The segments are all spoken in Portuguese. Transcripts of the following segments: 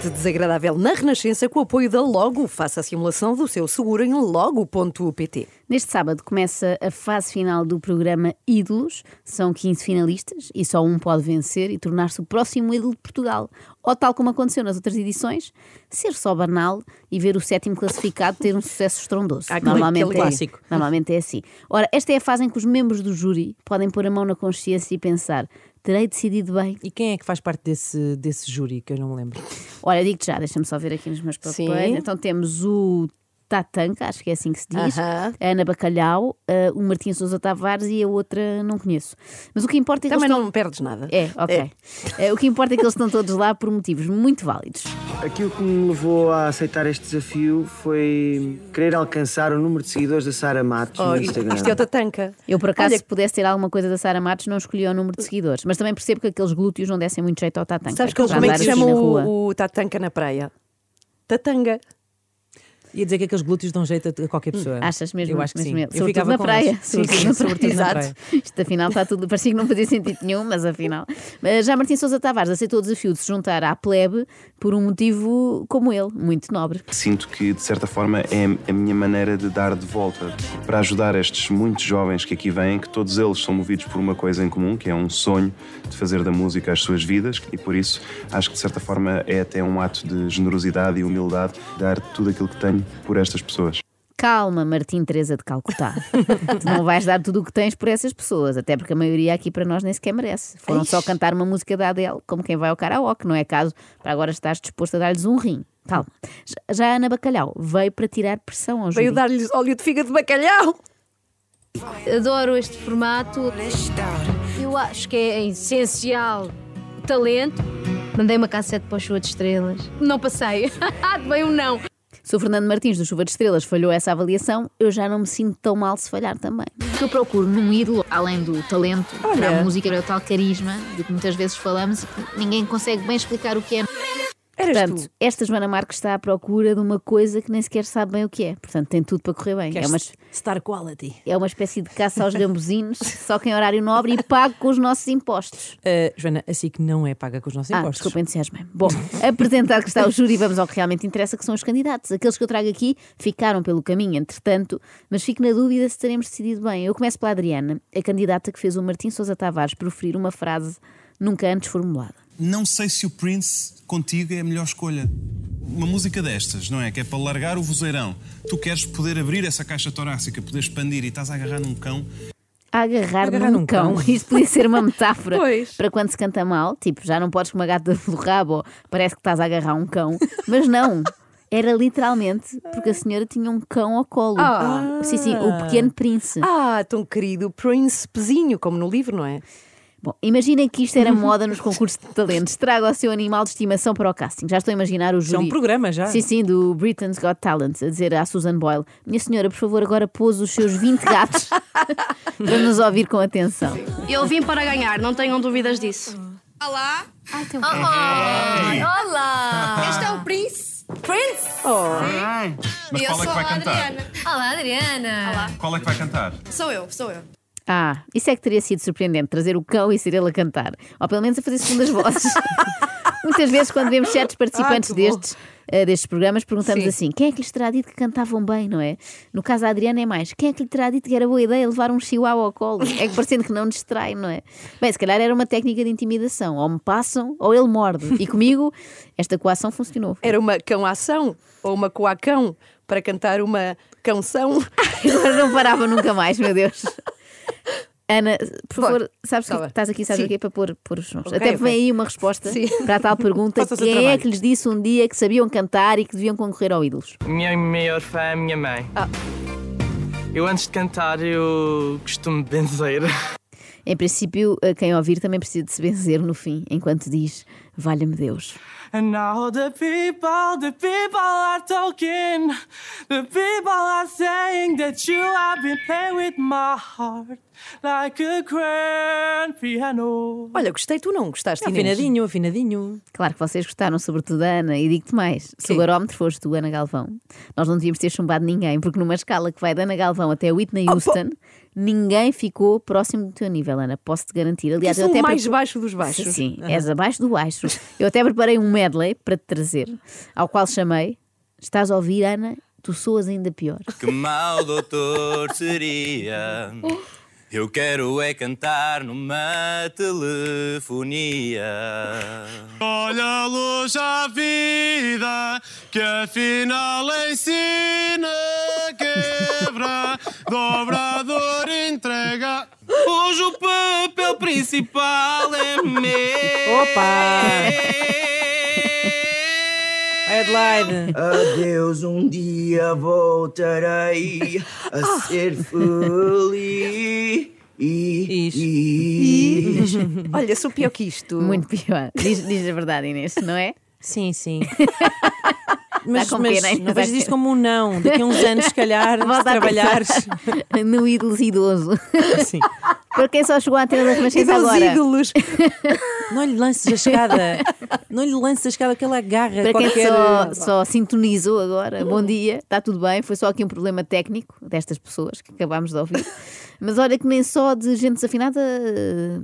Extremamente desagradável na Renascença com o apoio da Logo. Faça a simulação do seu seguro em logo.pt. Neste sábado começa a fase final do programa Ídolos. São 15 finalistas e só um pode vencer e tornar-se o próximo ídolo de Portugal. Ou tal como aconteceu nas outras edições, ser só banal e ver o sétimo classificado ter um sucesso estrondoso. Ah, aquele é, clássico. normalmente é assim. Ora, esta é a fase em que os membros do júri podem pôr a mão na consciência e pensar: terei decidido bem? E quem é que faz parte desse, desse júri que eu não me lembro? Olha, digo-te já, deixa-me só ver aqui nos meus papéis. Sim. Então temos o Tatanka, acho que é assim que se diz, Aham. a Ana Bacalhau, eh, o Martim Sousa Tavares e a outra não conheço. Mas o que importa é que Também eles não estão... perdes nada. É, ok. Eh, o que importa é que eles estão todos lá por motivos muito válidos. Aquilo que me levou a aceitar este desafio foi querer alcançar o número de seguidores da Sara Matos Oh, no Instagram. isto é o Tatanca. Eu, por acaso, Olha- se pudesse ter alguma coisa da Sara Matos, não escolhia o número de seguidores. Mas também percebo que aqueles glúteos não dessem muito jeito ao Tatanka. Sabes que eles é assim chamam o, o Tatanca na praia? Tatanga. Ia dizer que aqueles glúteos dão jeito a qualquer pessoa. Achas mesmo? Eu acho que mesmo sim. Eu Sobretudo ficava na praia. Sim, Sobretudo sim, na sobretudo na praia. praia. Isto afinal está tudo. Parecia que não fazia sentido nenhum, mas afinal. Mas já Martim Sousa Tavares aceitou o desafio de se juntar à plebe por um motivo como ele, muito nobre. Sinto que, de certa forma, é a minha maneira de dar de volta para ajudar estes muitos jovens que aqui vêm, que todos eles são movidos por uma coisa em comum, que é um sonho de fazer da música as suas vidas, e por isso acho que, de certa forma, é até um ato de generosidade e humildade dar tudo aquilo que tenho por estas pessoas. Calma, Martim Teresa de Calcutá. tu não vais dar tudo o que tens por essas pessoas, até porque a maioria aqui para nós nem sequer merece. Foram só cantar uma música da Adele, como quem vai ao karaoke, não é caso para agora estás disposto a dar-lhes um rim. Calma. Já- a Ana Bacalhau veio para tirar pressão ao júri. Veio dar-lhes óleo de fígado de bacalhau. Adoro este formato. Eu acho que é essencial o talento. Mandei uma cassete para o Chuva de Estrelas. Não passei. Veio um não. Se o Fernando Martins do Chuva de Estrelas falhou essa avaliação, eu já não me sinto tão mal se falhar também. O que eu procuro num ídolo, além do talento para Olha. a música, é o tal carisma de que muitas vezes falamos e que ninguém consegue bem explicar o que é. Eras Portanto, tu. esta Joana Marques está à procura de uma coisa que nem sequer sabe bem o que é. Portanto, tem tudo para correr bem. É uma, Star Quality. é uma espécie de caça aos gambuzinos, só que em horário nobre e pago com os nossos impostos. Uh, Joana, assim que não é paga com os nossos Ah, impostos. desculpa, entusiasmo. Bom, apresentado que está o júri, vamos ao que realmente interessa, que são os candidatos. Aqueles que eu trago aqui ficaram pelo caminho, entretanto, mas fico na dúvida se teremos decidido bem. Eu começo pela Adriana, a candidata que fez o Martim Sousa Tavares proferir uma frase nunca antes formulada. Não sei se o Prince contigo é a melhor escolha. Uma música destas, não é? Que é para largar o vozeirão. Tu queres poder abrir essa caixa torácica, poder expandir e estás a agarrar num cão. A agarrar, Agarrar num, num cão. cão. Isto podia ser uma metáfora Pois. para quando se canta mal, tipo, já não podes com uma gata pelo rabo, ou parece que estás a agarrar um cão, mas não. Era literalmente porque a senhora tinha um cão ao colo. Ah. Sim, sim, o pequeno príncipe. Ah, tão querido príncipezinho, como no livro, não é? Bom, imaginem que isto era moda nos concursos de talentos. Traga o seu animal de estimação para o casting. Já estou a imaginar o Isso é júri. um programa já. Sim, sim, do Britain's Got Talent, a dizer à Susan Boyle: Minha senhora, por favor, agora pôs os seus 20 gatos para nos ouvir com atenção. Eu vim para ganhar, não tenham dúvidas disso. Olá, Olá! este é o Prince. Prince! Mas e eu qual é sou que vai a cantar? Adriana. Olá, Adriana! Olá. Qual é que vai cantar? Sou eu, sou eu. Ah, isso é que teria sido surpreendente, trazer o cão e ser ele a cantar. Ou pelo menos a fazer segundas vozes. Muitas vezes, quando vemos certos participantes Ah, bom. destes, eh, destes programas, perguntamos Sim. assim: quem é que lhes terá dito que cantavam bem, não é? No caso da Adriana é mais: quem é que lhe terá dito que era boa ideia levar um chihuahua ao colo? É que parecendo que não distrai, não é? Bem, se calhar era uma técnica de intimidação: ou me passam ou ele morde. E comigo, esta coação funcionou. Era uma cão-ação ou uma coacão para cantar uma canção. Agora não parava nunca mais, meu Deus. Ana, por favor, sabes tá que bem. estás aqui, sabes Sim. o quê? Para pôr, pôr os sons. Ok, Até vem aí uma resposta Sim. para a tal pergunta: quem é trabalho. que lhes disse um dia que sabiam cantar e que deviam concorrer ao Ídolos? Minha maior fã é a minha mãe. Ah. Eu antes de cantar eu costumo benzer. Em princípio, eh, quem ouvir também precisa de se benzer no fim, enquanto diz: Valha-me Deus. And now the people, the people are talking. The people are saying that you have been playing with my heart like a grand piano. Olha, gostei, tu não gostaste, Inês? Afinadinho, afinadinho. Claro que vocês gostaram, sobretudo a Ana, e digo-te mais: se o barómetro foste tu, Ana Galvão, nós não devíamos ter chumbado ninguém, porque numa escala que vai da Ana Galvão até Whitney Houston, ninguém ficou próximo do teu nível, Ana. Posso-te garantir. Aliás, Eu até o mais baixo dos baixos. Sim, és abaixo do baixo. Eu até preparei um medley para te trazer, ao qual chamei Estás a ouvir, Ana? Tu soas ainda pior. Que mau doutor seria. Eu quero é cantar numa telefonia. Olha a luz à vida, que afinal ensina, quebra, dobrador, entrega. Hoje o papel principal é meu. Headline. Adeus, um dia voltarei a ser feliz. E, Olha, sou pior que isto. Muito pior. Diz, diz a verdade, Inês, não é? Sim, sim. Mas, Mas, mas não vejas isto como um não. Daqui a uns anos, se calhar, se trabalhares. no ídolo idoso. Sim. Para quem só chegou à tela da Renascença agora. ídolos. Não lhe lances a escada. Não lhe lances a escada que ele agarra Para quem qualquer... só, só sintonizou agora, bom dia, está tudo bem. Foi só aqui um problema técnico destas pessoas que acabámos de ouvir. Mas olha que nem só de gente desafinada, eh,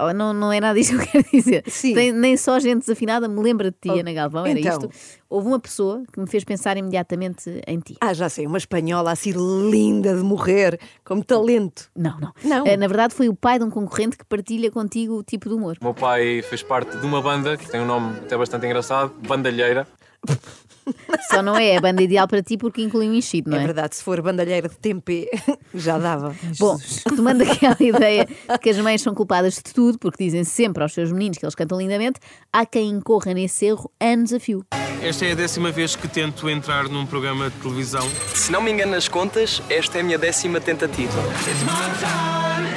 oh, não, não é nada isto que eu quero dizer. Tem- nem só gente desafinada me lembra de ti, Oh, Ana Galvão, era então. isto. Houve uma pessoa que me fez pensar imediatamente em ti. Ah, já sei, uma espanhola assim linda de morrer, como talento. Não, não. Não. Eh, Na verdade, foi o pai de um concorrente que partilha contigo o tipo de humor. O meu pai fez parte de uma banda que tem um nome até bastante engraçado, Bandalheira. Só não é a banda ideal para ti porque inclui um enchido, não É é? verdade, se for bandalheira de tempê, já dava. Bom, tomando aquela ideia de que as mães são culpadas de tudo, porque dizem sempre aos seus meninos que eles cantam lindamente, há quem incorra nesse erro anos a fio. Esta é a décima vez que tento entrar num programa de televisão. Se não me engano nas contas, esta é a minha décima tentativa.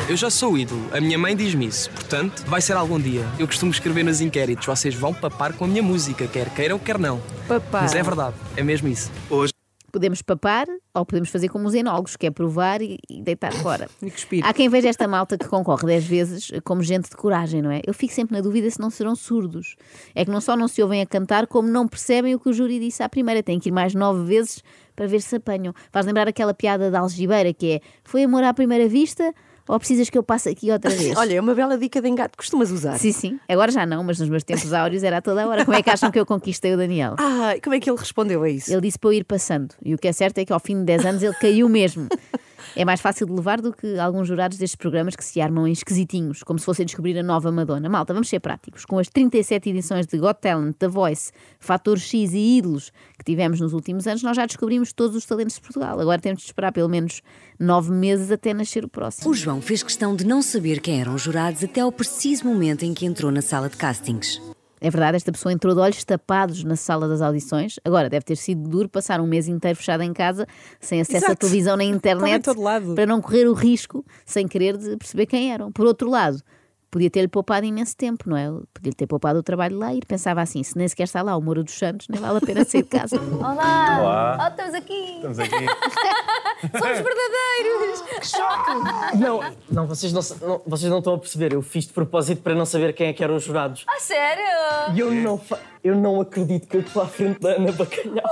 Eu já sou ídolo, a minha mãe diz-me isso, portanto, vai ser algum dia. Eu costumo escrever nos inquéritos, vocês vão papar com a minha música, quer queiram, quer não. Papá. Mas é verdade, é mesmo isso. Hoje Podemos papar ou podemos fazer como os enólogos, que é provar e, e deitar fora. E cuspir. Há quem veja esta malta que concorre 10 vezes como gente de coragem, não é? Eu fico sempre na dúvida se não serão surdos. É que não só não se ouvem a cantar, como não percebem o que o júri disse à primeira. Têm que ir mais 9 vezes para ver se apanham. Faz lembrar aquela piada da algibeira que é: foi amor à primeira vista ou precisas que eu passe aqui outra vez? Olha, é uma bela dica de engate, costumas usar. Sim, sim. Agora já não, mas nos meus tempos áureos era a toda a hora. Como é que acham que eu conquistei o Daniel? Ah, como é que ele respondeu a isso? Ele disse para eu ir passando. E o que é certo é que ao fim de 10 anos ele caiu mesmo. É mais fácil de levar do que alguns jurados destes programas que se armam em esquisitinhos, como se fossem descobrir a nova Madonna. Malta, vamos ser práticos. Com as 37 edições de Got Talent, The Voice, Fator X e Ídolos que tivemos nos últimos anos, nós já descobrimos todos os talentos de Portugal. Agora temos de esperar pelo menos 9 meses até nascer o próximo. O João fez questão de não saber quem eram os jurados até ao preciso momento em que entrou na sala de castings. É verdade, esta pessoa entrou de olhos tapados na sala das audições. Agora, deve ter sido duro passar um mês inteiro fechado em casa, sem acesso à Exato. televisão nem internet, para não correr o risco, sem querer, de perceber quem eram. Por outro lado, podia ter-lhe poupado imenso tempo, não é? Podia-lhe ter poupado o trabalho de lá e pensava assim: se nem sequer está lá o Moura dos Santos, nem vale a pena sair de casa. Olá! Olá. Oh, estamos aqui! Estamos aqui. Somos verdadeiros! Que choque! Não, não, vocês não, não- vocês não estão a perceber. Eu fiz de propósito para não saber quem é que eram os jurados. Ah, sério? E eu não, eu não acredito que eu estou à frente da Ana Bacalhau.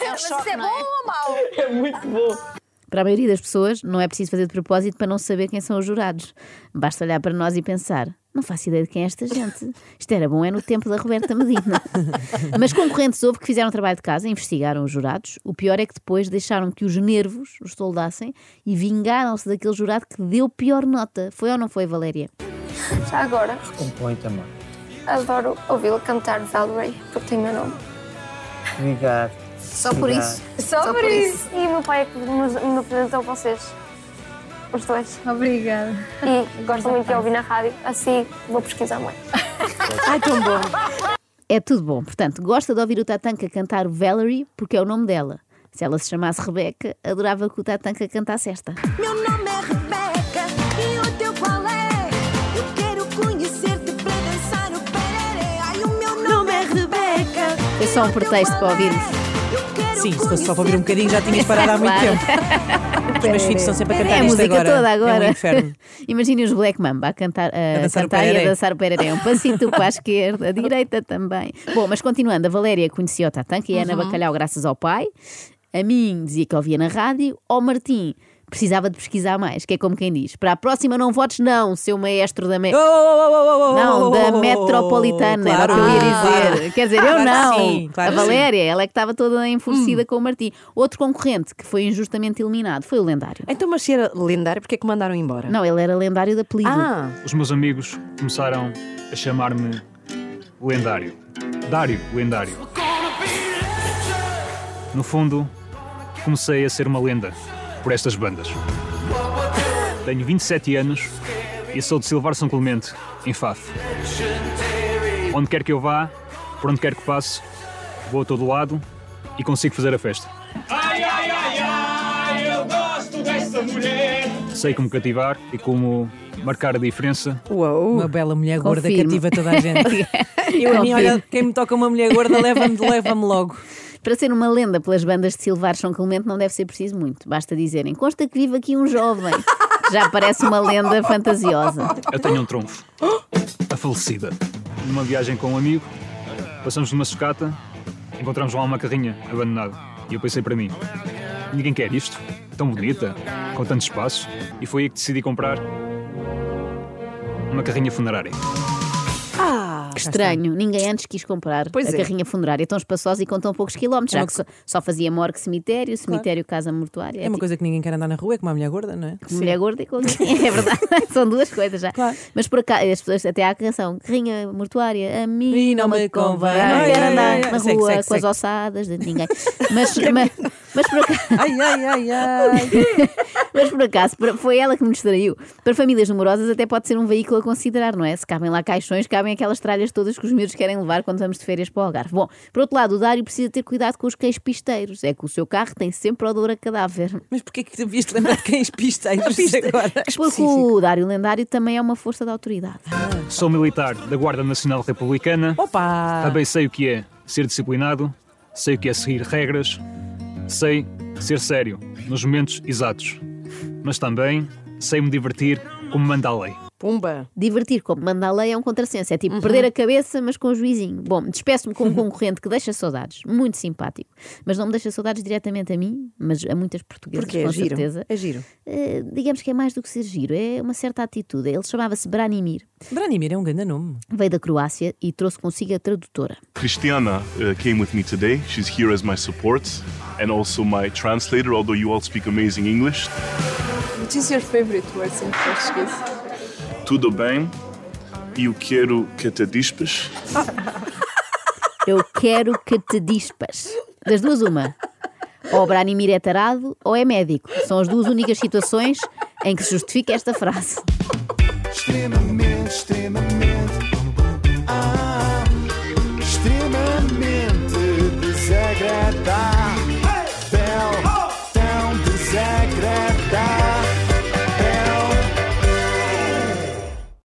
É Mas isso é bom ou mau? É muito bom. Para a maioria das pessoas, não é preciso fazer de propósito para não saber quem são os jurados. Basta olhar para nós e pensar: não faço ideia de quem é esta gente. Isto era bom, é no tempo da Roberta Medina. Mas concorrentes houve que fizeram trabalho de casa, investigaram os jurados. O pior é que depois deixaram que os nervos os soldassem e vingaram-se daquele jurado que deu pior nota. Foi ou não foi, Valéria? Já agora, compõe também. adoro ouvi-lo cantar Valerie, porque tem meu nome. Obrigado. Só por isso. Só, por isso. E o meu pai é que me, me apresentou a vocês. Os dois. Obrigada. E gosto muito de ouvir na rádio, assim vou pesquisar mais. Ai, tão bom. É tudo bom. Portanto, gosta de ouvir o Tatanka cantar Valerie porque é o nome dela. Se ela se chamasse Rebeca, adorava que o Tatanka cantasse esta. Meu nome é Rebeca e o teu qual é? Eu quero conhecer-te para dançar o peré. só um pretexto para ouvirmos. Sim, se fosse só para ouvir um bocadinho já tinhas parado há muito tempo. Os meus filhos estão sempre a cantar É a isto música agora. toda agora. É um inferno. Imaginem os Black Mamba a cantar, a dançar o cantar e a pereré. dançar o pereré. Um passito para a esquerda, a direita também. Bom, mas continuando, a Valéria conhecia o Tatanka e a Ana Uhum. Bacalhau graças ao pai. A mim dizia que ouvia na rádio. Ao Martim precisava de pesquisar mais, que é como quem diz: para a próxima não votes, não, seu maestro da. Me... Não, da metropolitana, era o que eu ia Claro. dizer. Quer dizer, eu Claro que não. sim, claro a que sim. Valéria, ela é que estava toda enfurecida com o Martim. Outro concorrente que foi injustamente eliminado foi o lendário. Então, mas se era lendário, porque é que mandaram embora? Não, ele era lendário de apelido. Ah, Os meus amigos começaram a chamar-me Lendário. Dário Lendário. No fundo, comecei a ser uma lenda por estas bandas. Tenho 27 anos e sou de Silvar São Clemente, em Faf. Onde quer que eu vá, por onde quer que passe, vou a todo lado e consigo fazer a festa. Ai, ai, ai, ai, eu gosto dessa mulher. Sei como cativar e como marcar a diferença. Uma bela mulher gorda Confirmo. cativa toda a gente. Eu a mim, olha, quem me toca uma mulher gorda leva-me leva logo. Para ser uma lenda pelas bandas de Silvar São Clemente não deve ser preciso muito. Basta dizerem, consta que vive aqui um jovem. Já parece uma lenda fantasiosa. Eu tenho um trunfo. A falecida. Numa viagem com um amigo, passamos numa sucata, encontramos lá uma carrinha abandonada. E eu pensei para mim: ninguém quer isto? Tão bonita, com tanto espaço. E foi aí que decidi comprar uma carrinha funerária. Estranho, ninguém antes quis comprar Pois a é. carrinha funerária tão espaçosa e com tão poucos quilómetros, É já que só, só fazia morgue cemitério, cemitério casa mortuária. É uma coisa que ninguém quer andar na rua, é como a mulher gorda, não é? Com mulher gorda e com É verdade, são duas coisas já. Mas por acaso, as pessoas até há a canção, carrinha mortuária, a mim não me convém. Ai, Não quero andar na rua segue, com as segue. ossadas de ninguém. Mas, mas, mas por acaso. Ai, ai, ai, ai. Mas por acaso, foi ela que me distraiu. Para famílias numerosas até pode ser um veículo a considerar, não é? Se cabem lá caixões, cabem aquelas tralhas todas que os miúdos querem levar quando vamos de férias para o Algarve. Bom, por outro lado, o Dário precisa ter cuidado com os cães pisteiros. É que o seu carro tem sempre odor a cadáver. Mas porquê que devias te lembrar de cães pisteiros agora? Porque o Dário Lendário também é uma força da autoridade. Sou militar da Guarda Nacional Republicana. Opa! Também sei o que é ser disciplinado, sei o que é seguir regras, sei ser sério nos momentos exatos. Mas também sei me divertir como manda a lei. Pumba. Divertir como manda a lei é um contrassenso. É tipo perder a cabeça, mas com o juizinho. Bom, despeço-me com um concorrente que deixa saudades. Muito simpático. Mas não me deixa saudades diretamente a mim, mas a muitas portuguesas, Porque é com giro. certeza. É giro. Eh, digamos que é mais do que ser giro. É uma certa atitude. Ele chamava-se Branimir. Branimir é um grande nome. Veio da Croácia e trouxe consigo a tradutora. Christiana uh, came with me today. She's here as my support and also my translator, although you all speak amazing English. What is your favorite words in Portuguese? Tudo bem? Eu quero que te dispes. Eu quero que te dispas. Das duas, uma. Ou o Branimir é tarado ou é médico. São as duas únicas situações em que se justifica esta frase. Extremamente, extremamente.